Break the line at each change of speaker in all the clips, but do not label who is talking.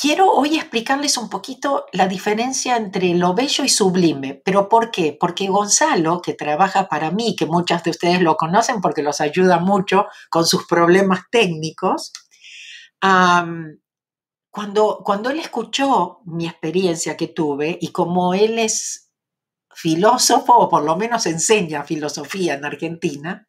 quiero hoy explicarles un poquito la diferencia entre lo bello y sublime. ¿Pero por qué? Porque Gonzalo, que trabaja para mí, que muchas de ustedes lo conocen porque los ayuda mucho con sus problemas técnicos, cuando, cuando él escuchó mi experiencia que tuve y como él es filósofo, o por lo menos enseña filosofía en Argentina,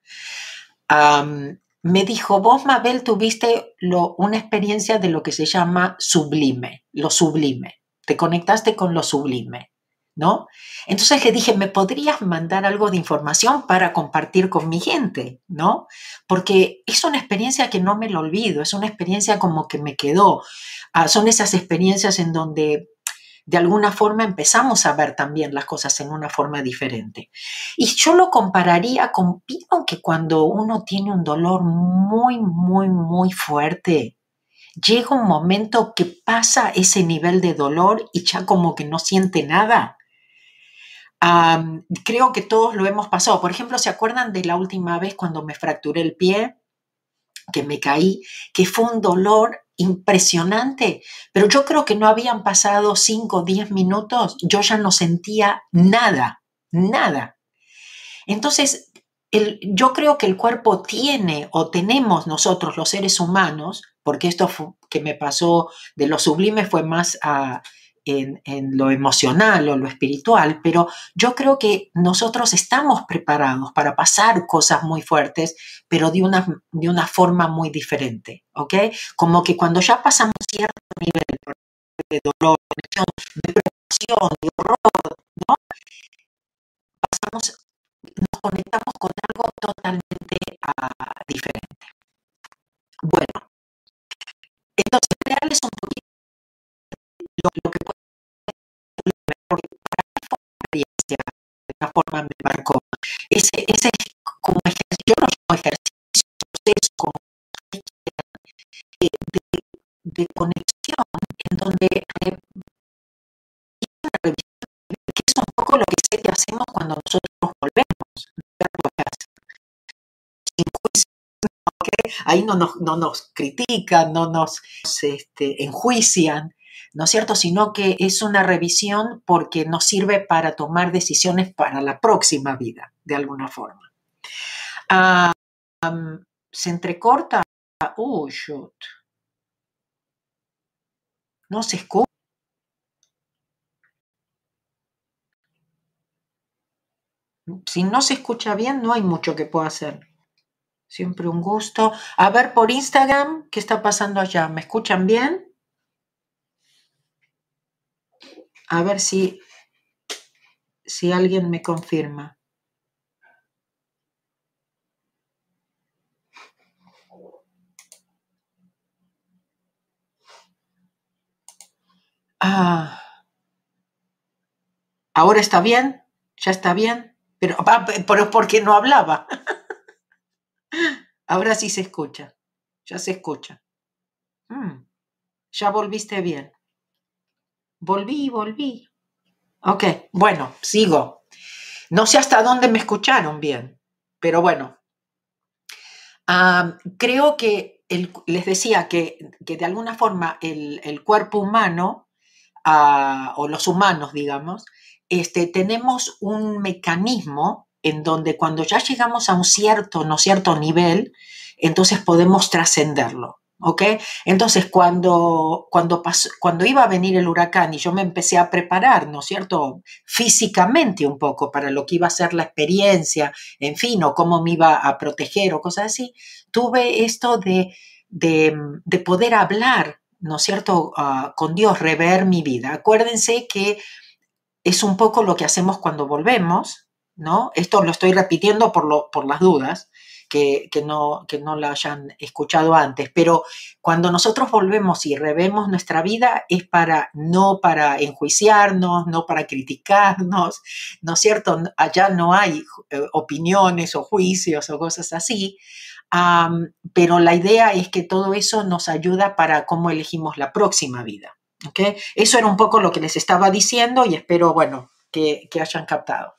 me dijo, vos, Mabel, tuviste lo, una experiencia de lo que se llama sublime, lo sublime. Te conectaste con lo sublime, ¿no? Entonces le dije, ¿me podrías mandar algo de información para compartir con mi gente, ¿no? Porque es una experiencia que no me lo olvido, es una experiencia como que me quedó. Ah, son esas experiencias en donde de alguna forma empezamos a ver también las cosas en una forma diferente. Y yo lo compararía con, que cuando uno tiene un dolor muy, muy, muy fuerte, llega un momento que pasa ese nivel de dolor y ya como que no siente nada. creo que todos lo hemos pasado. Por ejemplo, ¿se acuerdan de la última vez cuando me fracturé el pie? que me caí, que fue un dolor impresionante, pero yo creo que no habían pasado 5 o 10 minutos, yo ya no sentía nada, nada. Entonces, yo creo que el cuerpo tiene o tenemos nosotros los seres humanos, porque esto que me pasó de lo sublime fue más a en, lo emocional o lo espiritual, pero yo creo que nosotros estamos preparados para pasar cosas muy fuertes, pero de una, de una forma muy diferente, ¿ok? Como que cuando ya pasamos cierto nivel de dolor, de preocupación, de horror, ¿no? Pasamos, nos conectamos con algo totalmente uh, diferente. Bueno, entonces, reales un poquito lo, lo que forma me marcó. Ese, ese es como ejercicio, yo llamo ejercicio, de, conexión en donde es un poco lo que hacemos cuando nosotros volvemos ahí no nos, no nos critican, no nos este, enjuician, ¿no es cierto? Sino que es una revisión porque nos sirve para tomar decisiones para la próxima vida, de alguna forma. se entrecorta. Uh, shoot. No se escucha. Si no se escucha bien, no hay mucho que pueda hacer. Siempre un gusto. A ver por Instagram, ¿qué está pasando allá? ¿Me escuchan bien? A ver si, si alguien me confirma. Ah. Ahora está bien, ya está bien, pero, ah, pero porque no hablaba. Ahora sí se escucha, ya se escucha. Mm, ya volviste bien. Volví, volví. Ok, bueno, sigo. No sé hasta dónde me escucharon bien, pero bueno. creo que les decía que, de alguna forma el, cuerpo humano, ah, o los humanos, digamos, este, tenemos un mecanismo en donde cuando ya llegamos a un cierto, no cierto nivel, entonces podemos trascenderlo. ¿Ok? Entonces, cuando, cuando, cuando iba a venir el huracán y yo me empecé a preparar, ¿no es cierto?, físicamente un poco para lo que iba a ser la experiencia, en fin, o cómo me iba a proteger o cosas así, tuve esto de, de, poder hablar, ¿no es cierto?, ah, con Dios, rever mi vida. Acuérdense que es un poco lo que hacemos cuando volvemos, ¿no? Esto lo estoy repitiendo por, lo, por las dudas que, no, que no la hayan escuchado antes, pero cuando nosotros volvemos y revemos nuestra vida es para, no para enjuiciarnos, no para criticarnos, ¿no es cierto? Allá no hay eh, opiniones o juicios o cosas así, pero la idea es que todo eso nos ayuda para cómo elegimos la próxima vida. Eso era un poco lo que les estaba diciendo y espero, bueno, que, hayan captado.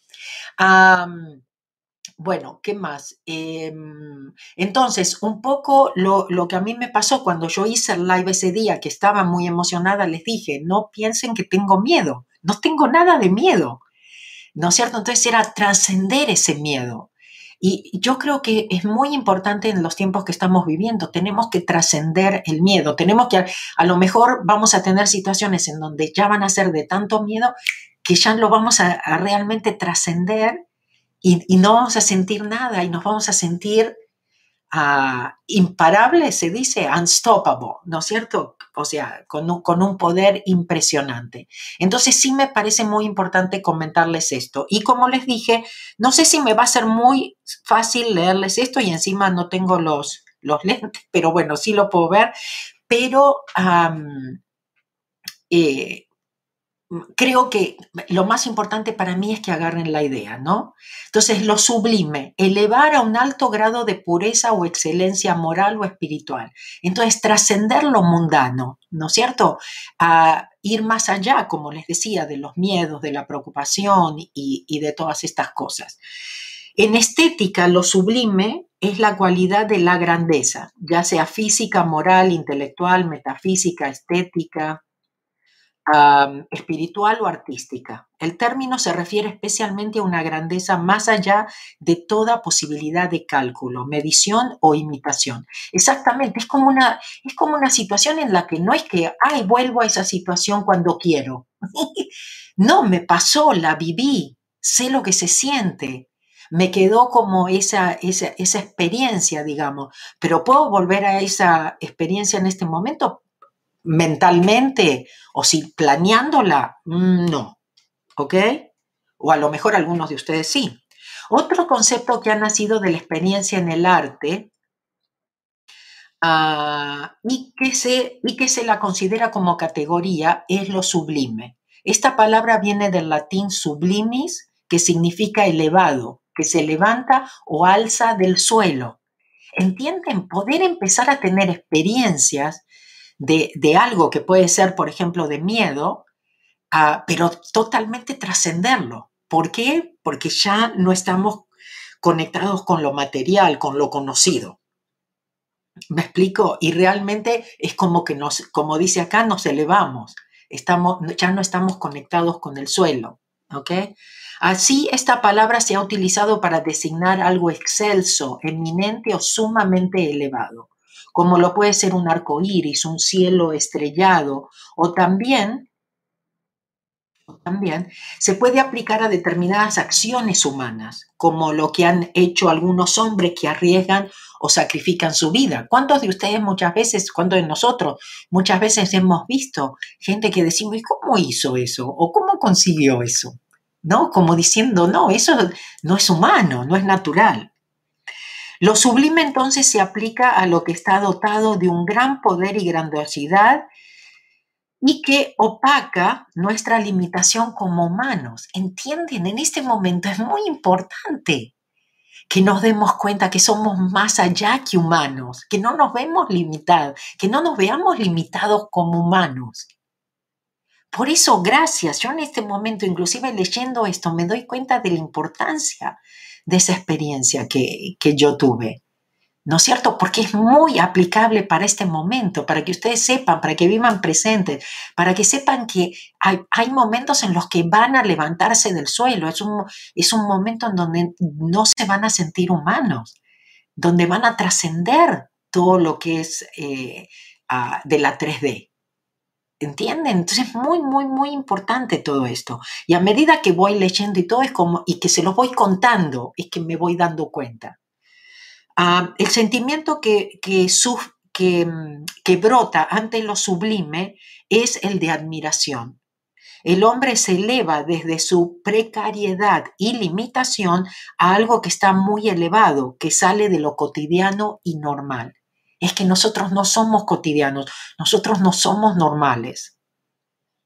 Bueno, ¿qué más? Em, entonces, un poco lo, lo, que a mí me pasó cuando yo hice el live ese día, que estaba muy emocionada, les dije, no piensen que tengo miedo, no tengo nada de miedo, ¿no es cierto? Entonces era trascender ese miedo. Y yo creo que es muy importante en los tiempos que estamos viviendo. Tenemos que trascender el miedo. Tenemos que, a lo mejor vamos a tener situaciones en donde ya van a ser de tanto miedo que ya lo vamos a, realmente trascender y, no vamos a sentir nada y nos vamos a sentir uh, imparables, se dice, unstoppable, ¿no es cierto? O sea, con un, con un poder impresionante. Entonces sí me parece muy importante comentarles esto. Y como les dije, no sé si me va a ser muy fácil leerles esto y encima no tengo los, los lentes, pero bueno, sí lo puedo ver. Pero eh, creo que lo más importante para mí es que agarren la idea, ¿no? Entonces, lo sublime, elevar a un alto grado de pureza o excelencia moral o espiritual. Entonces, trascender lo mundano, ¿no es cierto? A ir más allá, como les decía, de los miedos, de la preocupación y, y de todas estas cosas. En estética, lo sublime es la cualidad de la grandeza, ya sea física, moral, intelectual, metafísica, estética, espiritual o artística. El término se refiere especialmente a una grandeza más allá de toda posibilidad de cálculo, medición o imitación. Exactamente, es como una, es como una situación en la que no es que, ay, vuelvo a esa situación cuando quiero. no, me pasó, la viví, sé lo que se siente, me quedó como esa, esa, esa, experiencia, digamos, pero puedo volver a esa experiencia en este momento mentalmente o si planeándola, mm, no. ¿Ok? O a lo mejor algunos de ustedes sí. Otro concepto que ha nacido de la experiencia en el arte ah, y, que se, y que se la considera como categoría es lo sublime. Esta palabra viene del latín sublimis, que significa elevado, que se levanta o alza del suelo. ¿Entienden? Poder empezar a tener experiencias de, algo que puede ser, por ejemplo, de miedo, ah, pero totalmente trascenderlo. ¿Por qué? Porque ya no estamos conectados con lo material, con lo conocido. ¿Me explico? Y realmente es como que nos, como dice acá, nos elevamos. Estamos, ya no estamos conectados con el suelo. ¿Ok? Así, esta palabra se ha utilizado para designar algo excelso, eminente o sumamente elevado como lo puede ser un arco iris, un cielo estrellado, o también, también se puede aplicar a determinadas acciones humanas, como lo que han hecho algunos hombres que arriesgan o sacrifican su vida. ¿Cuántos de ustedes muchas veces, cuántos de nosotros muchas veces hemos visto gente que decimos, ¿y cómo hizo eso? ¿O cómo consiguió eso? ¿No? Como diciendo, no, eso no es humano, no es natural. Lo sublime entonces se aplica a lo que está dotado de un gran poder y grandiosidad y que opaca nuestra limitación como humanos. ¿Entienden? En este momento es muy importante que nos demos cuenta que somos más allá que humanos, que no nos vemos limitados, que no nos veamos limitados como humanos. Por eso, gracias. Yo en este momento, inclusive leyendo esto, me doy cuenta de la importancia de esa experiencia que, yo tuve. ¿No es cierto? Porque es muy aplicable para este momento, para que ustedes sepan, para que vivan presentes, para que sepan que hay, hay momentos en los que van a levantarse del suelo. Es un, es un momento en donde no se van a sentir humanos, donde van a trascender todo lo que es eh, ah, de la 3D. ¿Entienden? Entonces es muy, muy, muy importante todo esto. Y a medida que voy leyendo y todo es como, y que se lo voy contando, es que me voy dando cuenta. Ah, el sentimiento que, mm, que brota ante lo sublime es el de admiración. El hombre se eleva desde su precariedad y limitación a algo que está muy elevado, que sale de lo cotidiano y normal es que nosotros no somos cotidianos, nosotros no somos normales.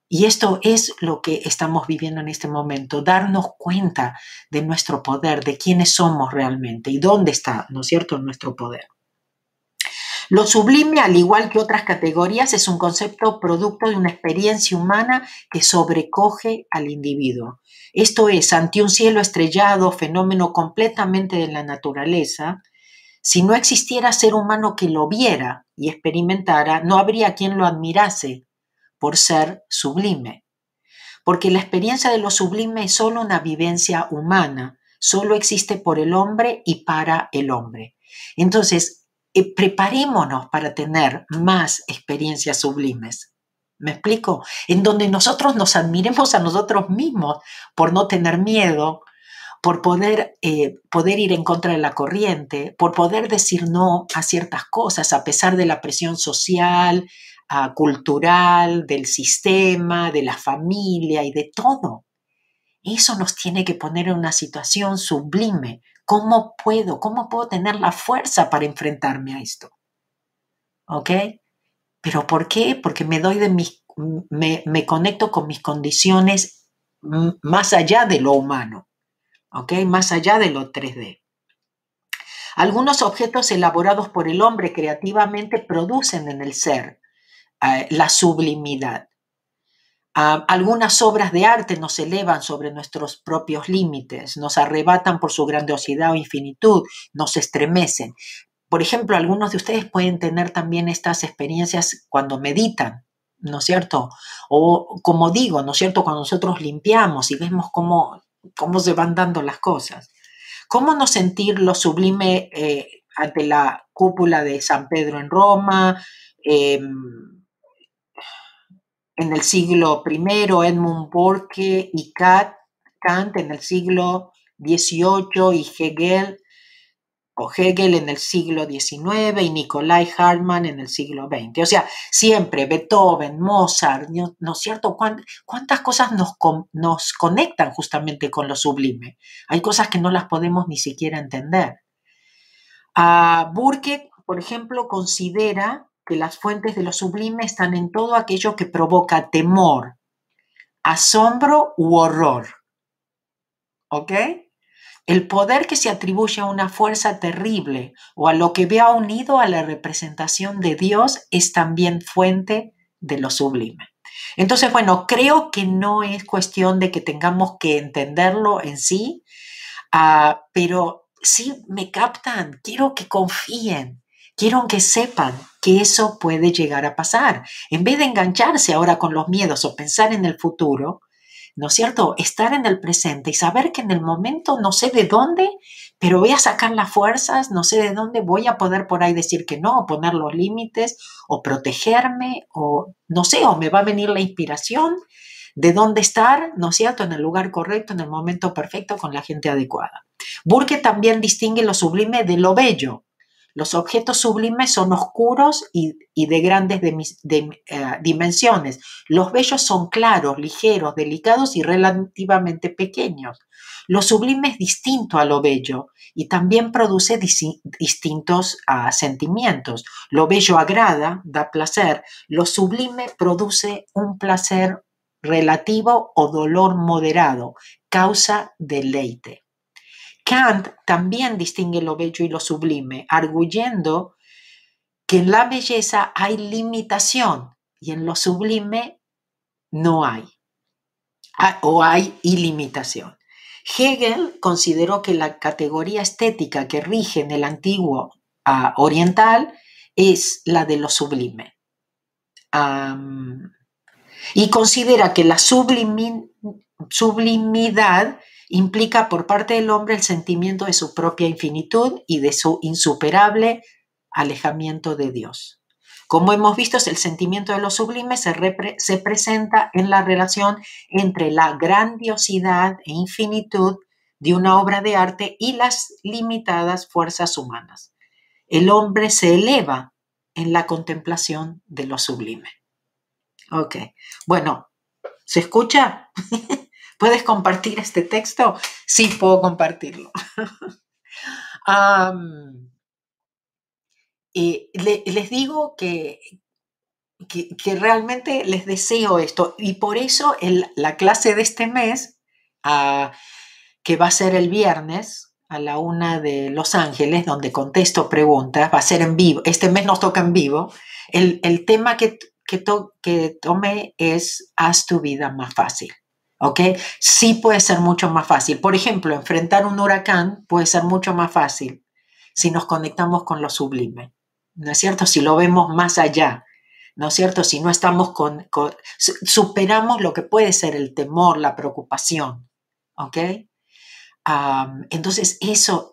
Y esto es lo que estamos viviendo en este momento, darnos cuenta de nuestro poder, de quiénes somos realmente y dónde está, ¿no es cierto?, nuestro poder. Lo sublime, al igual que otras categorías, es un concepto producto de una experiencia humana que sobrecoge al individuo. Esto es, ante un cielo estrellado, fenómeno completamente de la naturaleza, si no existiera ser humano que lo viera y experimentara, no habría quien lo admirase por ser sublime. Porque la experiencia de lo sublime es solo una vivencia humana, solo existe por el hombre y para el hombre. Entonces, eh, preparémonos para tener más experiencias sublimes. ¿Me explico? En donde nosotros nos admiremos a nosotros mismos por no tener miedo, por poder, eh, poder ir en contra de la corriente, por poder decir no a ciertas cosas a pesar de la presión social, ah, cultural, del sistema, de la familia y de todo. Eso nos tiene que poner en una situación sublime. ¿Cómo puedo? ¿Cómo puedo tener la fuerza para enfrentarme a esto? ¿Ok? ¿Pero por qué? Porque me doy de mis, me, me conecto con mis condiciones más allá de lo humano. Más allá de lo 3D. Algunos objetos elaborados por el hombre creativamente producen en el ser eh, la sublimidad. Ah, algunas obras de arte nos elevan sobre nuestros propios límites, nos arrebatan por su grandiosidad o infinitud, nos estremecen. Por ejemplo, algunos de ustedes pueden tener también estas experiencias cuando meditan, ¿no es cierto? O como digo, ¿no es cierto? Cuando nosotros limpiamos y vemos cómo cómo se van dando las cosas. ¿Cómo no sentir lo sublime eh, ante la cúpula de San Pedro en Roma? Em, en el siglo I, Edmund Burke y Kant en el siglo XVIII y Hegel o Hegel en el siglo XIX y Nikolai Hartmann en el siglo XX. O sea, siempre Beethoven, Mozart, ¿no es cierto? ¿Cuántas cosas nos, nos conectan justamente con lo sublime? Hay cosas que no las podemos ni siquiera entender. Uh, Burke, por ejemplo, considera que las fuentes de lo sublime están en todo aquello que provoca temor, asombro u horror. ¿Ok? El poder que se atribuye a una fuerza terrible o a lo que vea unido a la representación de Dios es también fuente de lo sublime. Entonces, bueno, creo que no es cuestión de que tengamos que entenderlo en sí, ah, pero sí me captan, quiero que confíen, quiero que sepan que eso puede llegar a pasar. En vez de engancharse ahora con los miedos o pensar en el futuro, ¿no es cierto? Estar en el presente y saber que en el momento no sé de dónde, pero voy a sacar las fuerzas, no sé de dónde voy a poder por ahí decir que no, o poner los límites, o protegerme, o no sé, o me va a venir la inspiración de dónde estar, ¿no es cierto?, en el lugar correcto, en el momento perfecto, con la gente adecuada. Burke también distingue lo sublime de lo bello. Los objetos sublimes son oscuros y, de grandes eh, dimensiones. Los bellos son claros, ligeros, delicados y relativamente pequeños. Lo sublime es distinto a lo bello y también produce distintos ah, sentimientos. Lo bello agrada, da placer. Lo sublime produce un placer relativo o dolor moderado, causa deleite. Kant también distingue lo bello y lo sublime, arguyendo que en la belleza hay limitación y en lo sublime no hay, ah, o hay ilimitación. Hegel consideró que la categoría estética que rige en el antiguo ah, oriental es la de lo sublime. y considera que la sublimidad implica por parte del hombre el sentimiento de su propia infinitud y de su insuperable alejamiento de Dios. Como hemos visto, el sentimiento de lo sublime se, se presenta en la relación entre la grandiosidad e infinitud de una obra de arte y las limitadas fuerzas humanas. El hombre se eleva en la contemplación de lo sublime. Ok, bueno, ¿se escucha? ¿Puedes compartir este texto? Sí, puedo compartirlo. les digo que, que, realmente les deseo esto y por eso la clase de este mes, ah, que va a ser el viernes, a la una de Los Ángeles, donde contesto preguntas, va a ser en vivo, este mes nos toca en vivo. El, tema que, que, que tomé es haz tu vida más fácil. ¿Ok? Sí puede ser mucho más fácil. Por ejemplo, enfrentar un huracán puede ser mucho más fácil si nos conectamos con lo sublime. ¿No es cierto? Si lo vemos más allá. ¿No es cierto? Si no estamos con, superamos lo que puede ser el temor, la preocupación. ¿Ok? entonces, eso,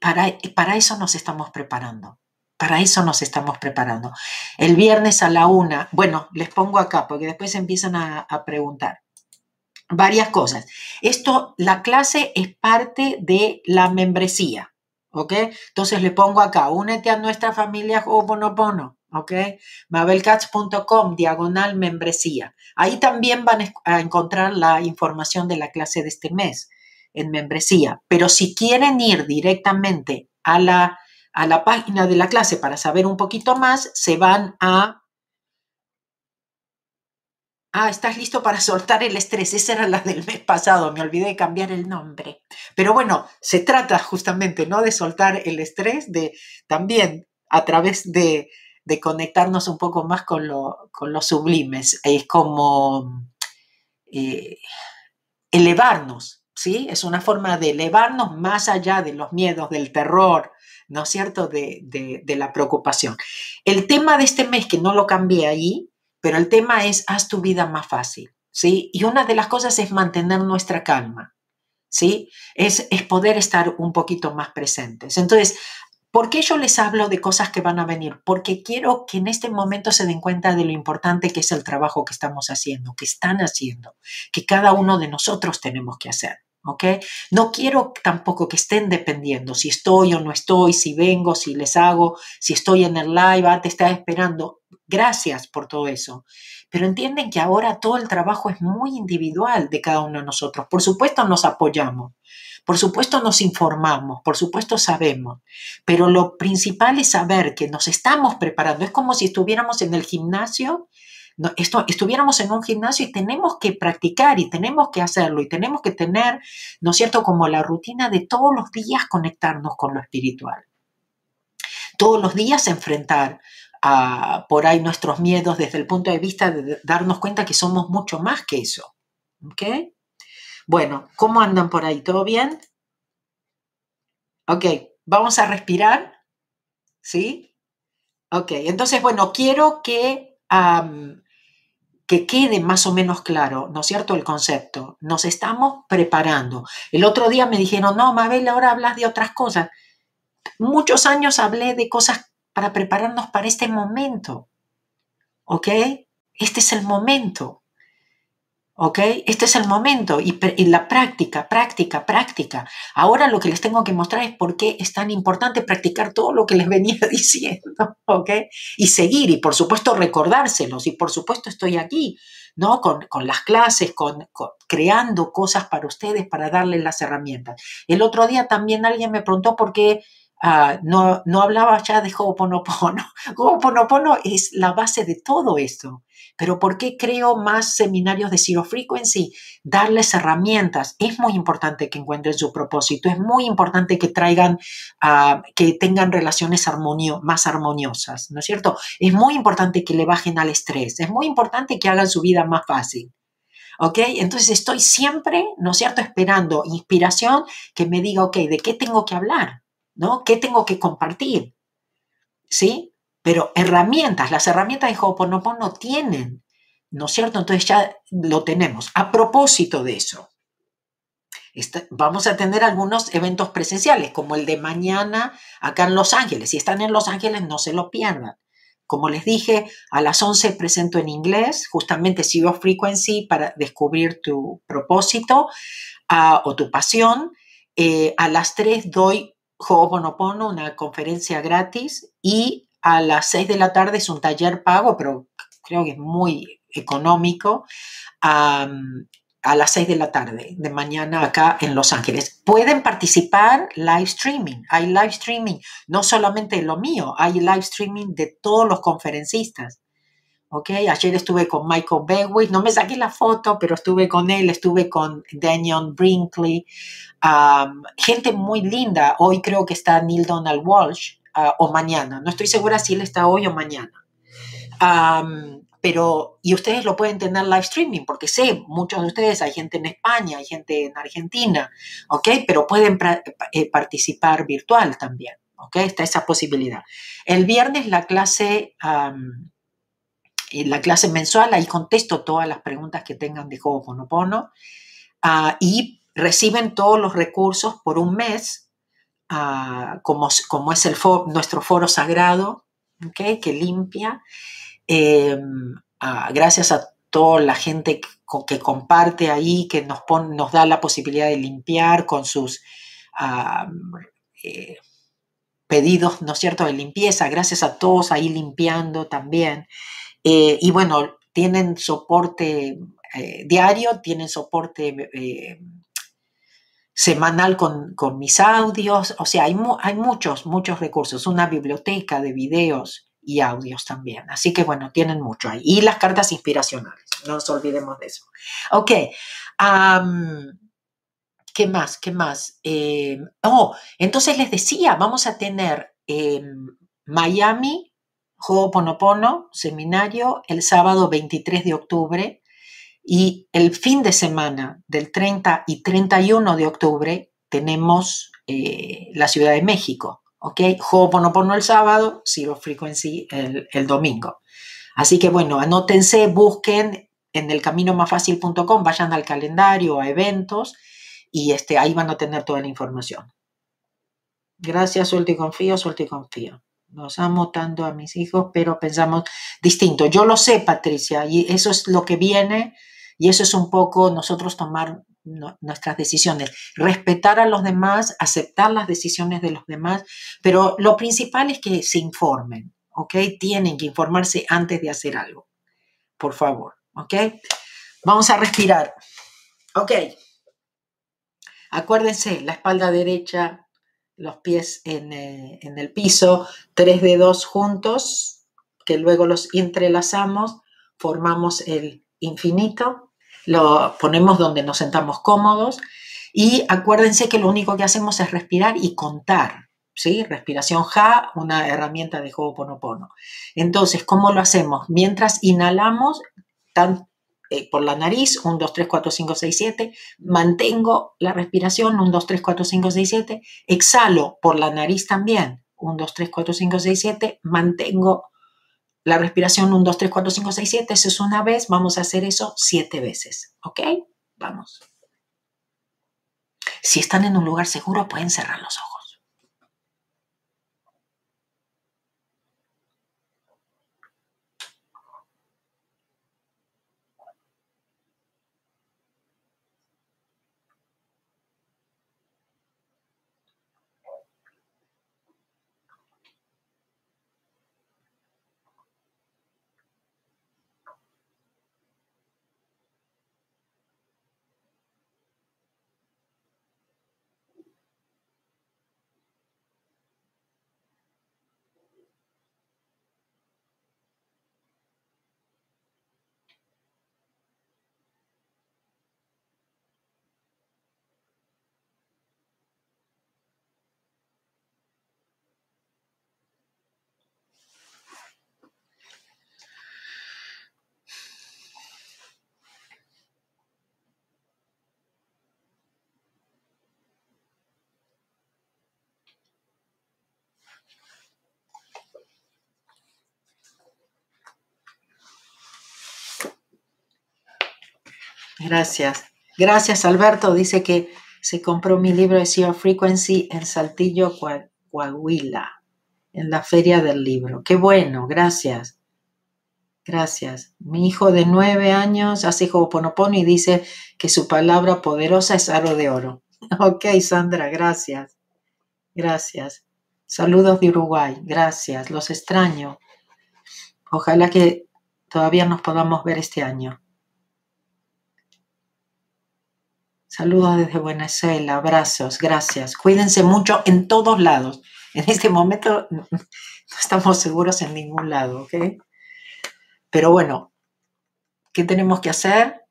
para, para eso nos estamos preparando. Para eso nos estamos preparando. El viernes a la una, bueno, les pongo acá porque después empiezan a preguntar varias cosas. Esto, la clase es parte de la membresía, ¿ok? Entonces le pongo acá, únete a nuestra familia Ho'oponopono, ¿ok? mabelcats.com, diagonal membresía. Ahí también van a encontrar la información de la clase de este mes en membresía. Pero si quieren ir directamente a la, a la página de la clase para saber un poquito más, se van a Ah, estás listo para soltar el estrés. Esa era la del mes pasado, me olvidé de cambiar el nombre. Pero bueno, se trata justamente, ¿no? De soltar el estrés, de también a través de, conectarnos un poco más con lo, con los sublimes. Es como eh, elevarnos, ¿sí? Es una forma de elevarnos más allá de los miedos, del terror, ¿no es cierto?, de, de la preocupación. El tema de este mes, que no lo cambié ahí, pero el tema es, haz tu vida más fácil, ¿sí? Y una de las cosas es mantener nuestra calma, ¿sí? Es, es poder estar un poquito más presentes. Entonces, ¿Por qué yo les hablo de cosas que van a venir? Porque quiero que en este momento se den cuenta de lo importante que es el trabajo que estamos haciendo, que están haciendo, que cada uno de nosotros tenemos que hacer. ¿ok? No quiero tampoco que estén dependiendo si estoy o no estoy, si vengo, si les hago, si estoy en el live, ah, te está esperando. Gracias por todo eso. Pero entienden que ahora todo el trabajo es muy individual de cada uno de nosotros. Por supuesto nos apoyamos, por supuesto nos informamos, por supuesto sabemos, pero lo principal es saber que nos estamos preparando. Es como si estuviéramos en el gimnasio esto, estuviéramos en un gimnasio y tenemos que practicar y tenemos que hacerlo y tenemos que tener, ¿no es cierto?, como la rutina de todos los días conectarnos con lo espiritual. Todos los días enfrentar por ahí nuestros miedos desde el punto de vista de darnos cuenta que somos mucho más que eso. ¿Ok? Bueno, ¿cómo andan por ahí? ¿Todo bien? Ok, vamos a respirar. ¿Sí? Ok, entonces, bueno, quiero que que quede más o menos claro, ¿no es cierto?, el concepto. Nos estamos preparando. El otro día me dijeron, no, Mabel, ahora hablas de otras cosas. Muchos años hablé de cosas para prepararnos para este momento. ¿Ok? Este es el momento. ¿Ok? Este es el momento y, la práctica, práctica, práctica. Ahora lo que les tengo que mostrar es por qué es tan importante practicar todo lo que les venía diciendo, ¿ok? Y seguir y por supuesto recordárselos y por supuesto estoy aquí, ¿no? Con, las clases, con, creando cosas para ustedes, para darles las herramientas. El otro día también alguien me preguntó por qué ah, no, no hablaba ya de Ho'oponopono. Ho'oponopono es la base de todo esto. Pero ¿por qué creo más seminarios de Zero Frequency? Darles herramientas. Es muy importante que encuentren su propósito. Es muy importante que traigan, ah, que tengan relaciones más armoniosas, ¿no es cierto? Es muy importante que le bajen al estrés. Es muy importante que hagan su vida más fácil. ¿Ok? Entonces estoy siempre, ¿no es cierto?, esperando inspiración que me diga, ok, ¿de qué tengo que hablar? ¿No? ¿Qué tengo que compartir? ¿Sí? Pero herramientas, las herramientas de Ho'oponopono tienen, ¿no es cierto? Entonces ya lo tenemos. A propósito de eso, vamos a tener algunos eventos presenciales, como el de mañana acá en Los Ángeles. Si están en Los Ángeles, no se lo pierdan. Como les dije, a las 11 presento en inglés, justamente Zero Frequency para descubrir tu propósito o tu pasión. Eh, a las 3 doy Ho'oponopono, una conferencia gratis, y a las 6 de la tarde es un taller pago, pero creo que es muy económico. a las 6 de la tarde de mañana acá en Los Ángeles. Pueden participar live streaming. Hay live streaming, no solamente lo mío, hay live streaming de todos los conferencistas. ¿Ok? Ayer estuve con Michael Beckwith, no me saqué la foto, pero estuve con él, estuve con Daniel Brinkley, gente muy linda. Hoy creo que está Neil Donald Walsh, ah, o mañana, no estoy segura si él está hoy o mañana. pero, y ustedes lo pueden tener live streaming, porque sé, muchos de ustedes, hay gente en España, hay gente en Argentina, ¿ok? Pero pueden eh, participar virtual también. ¿ok? Está esa posibilidad. El viernes la clase, eh, la clase mensual, ahí contesto todas las preguntas que tengan de Ho'oponopono uh, y reciben todos los recursos por un mes, ah, como, como, es el nuestro foro sagrado. Que limpia. Em, gracias a toda la gente que, comparte ahí, que nos, nos da la posibilidad de limpiar con sus... Eh, pedidos, ¿no es cierto?, de limpieza, gracias a todos ahí limpiando también. Eh, y bueno, tienen soporte eh, diario, tienen soporte eh, semanal con, mis audios, o sea, hay, hay muchos, muchos recursos, una biblioteca de videos y audios también. Así que bueno, tienen mucho ahí. Y las cartas inspiracionales, no nos olvidemos de eso. Ok. ¿Qué más? ¿Qué más? Oh, entonces les decía, vamos a tener en Miami, Ho'oponopono, seminario, el sábado 23 de octubre y el fin de semana del 30 y 31 de octubre tenemos eh, la Ciudad de México, ¿ok? Ho'oponopono el sábado, Zero Frequency el, el domingo. Así que bueno, anótense, busquen en el caminomasfacil.com, vayan al calendario, a eventos y este, ahí van a tener toda la información. Gracias, suelto y confío, suelto y confío. Los amo tanto a mis hijos, pero pensamos distinto. Yo lo sé, Patricia, y eso es lo que viene, y eso es un poco nosotros tomar nuestras decisiones, respetar a los demás, aceptar las decisiones de los demás, pero lo principal es que se informen, ¿ok? Tienen que informarse antes de hacer algo, por favor, ¿ok? Vamos a respirar, ¿ok? Acuérdense, la espalda derecha, los pies eh, en, el piso, tres dedos juntos, que luego los entrelazamos, formamos el infinito, lo ponemos donde nos sentamos cómodos y acuérdense que lo único que hacemos es respirar y contar. ¿Sí? Respiración Ja, una herramienta de Ho'oponopono. Entonces, ¿cómo lo hacemos? Mientras inhalamos, tan, eh, por la nariz, 1, 2, 3, 4, 5, 6, 7, mantengo la respiración, 1, 2, 3, 4, 5, 6, 7, exhalo por la nariz también, 1, 2, 3, 4, 5, 6, 7, mantengo la respiración 1, 2, 3, 4, 5, 6, 7, eso es una vez, vamos a hacer eso 7 veces, ¿ok? Vamos. Si están en un lugar seguro, pueden cerrar los ojos. Gracias. Gracias, Alberto. Dice que se compró mi libro de Zero Frequency en Saltillo, Coahuila, en la feria del libro. Qué bueno, gracias. Gracias. Mi hijo de nueve años hace Ho'oponopono y dice que su palabra poderosa es aro de oro. Ok, Sandra, gracias. Gracias. Saludos de Uruguay. Gracias. Los extraño. Ojalá que todavía nos podamos ver este año. Saludos desde Venezuela, abrazos, gracias. Cuídense mucho en todos lados. En este momento no estamos seguros en ningún lado, ¿ok? Pero bueno, ¿qué tenemos que hacer?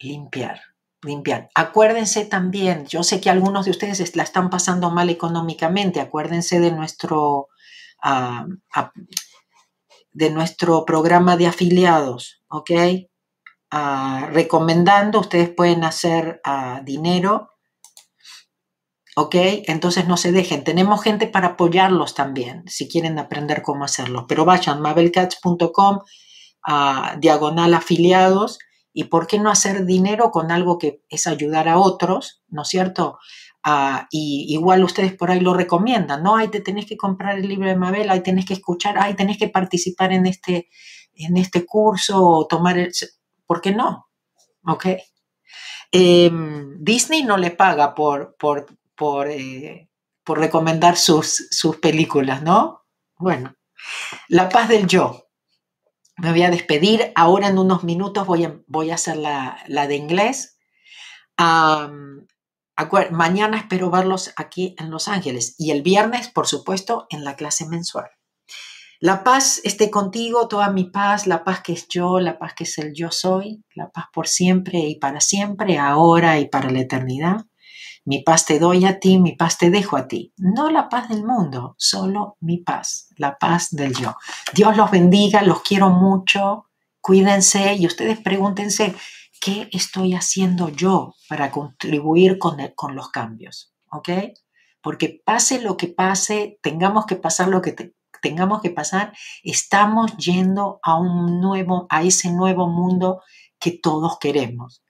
Limpiar, limpiar. Acuérdense también, yo sé que algunos de ustedes la están pasando mal económicamente, acuérdense de nuestro, ah, de nuestro programa de afiliados, ¿ok? Recomendando, ustedes pueden hacer dinero ¿Ok? Entonces no se dejen. Tenemos gente para apoyarlos también, si quieren aprender cómo hacerlo. Pero vayan, mabelcats.com, a diagonal afiliados, y por qué no hacer dinero con algo que es ayudar a otros, ¿no es cierto? Y igual ustedes por ahí lo recomiendan, ¿no? Ahí te tenés que comprar el libro de Mabel, ahí tenés que escuchar, ahí tenés que participar en este, en este curso o tomar el... ¿Por qué no? ¿Ok? Em, Disney no le paga por, por, por, eh, por recomendar sus, sus películas, ¿no? Bueno, La paz del yo. Me voy a despedir. Ahora en unos minutos voy a, voy a hacer la, de inglés. mañana espero verlos aquí en Los Ángeles y el viernes, por supuesto, en la clase mensual. La paz esté contigo, toda mi paz, la paz que es yo, la paz que es el yo soy, la paz por siempre y para siempre, ahora y para la eternidad. Mi paz te doy a ti, mi paz te dejo a ti. No la paz del mundo, solo mi paz, la paz del yo. Dios los bendiga, los quiero mucho, cuídense y ustedes pregúntense, ¿qué estoy haciendo yo para contribuir con, con los cambios? ¿Ok? Porque pase lo que pase, tengamos que pasar lo que tengamos que pasar, estamos yendo a un nuevo, a ese nuevo mundo que todos queremos.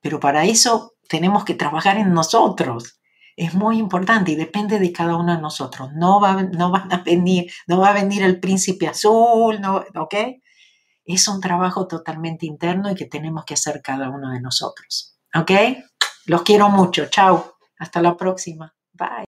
Pero para eso tenemos que trabajar en nosotros. Es muy importante y depende de cada uno de nosotros. No va, no van a venir, no va a venir el príncipe azul, no, ¿ok? Es un trabajo totalmente interno y que tenemos que hacer cada uno de nosotros. ¿Ok? Los quiero mucho. Chao. Hasta la próxima. Bye.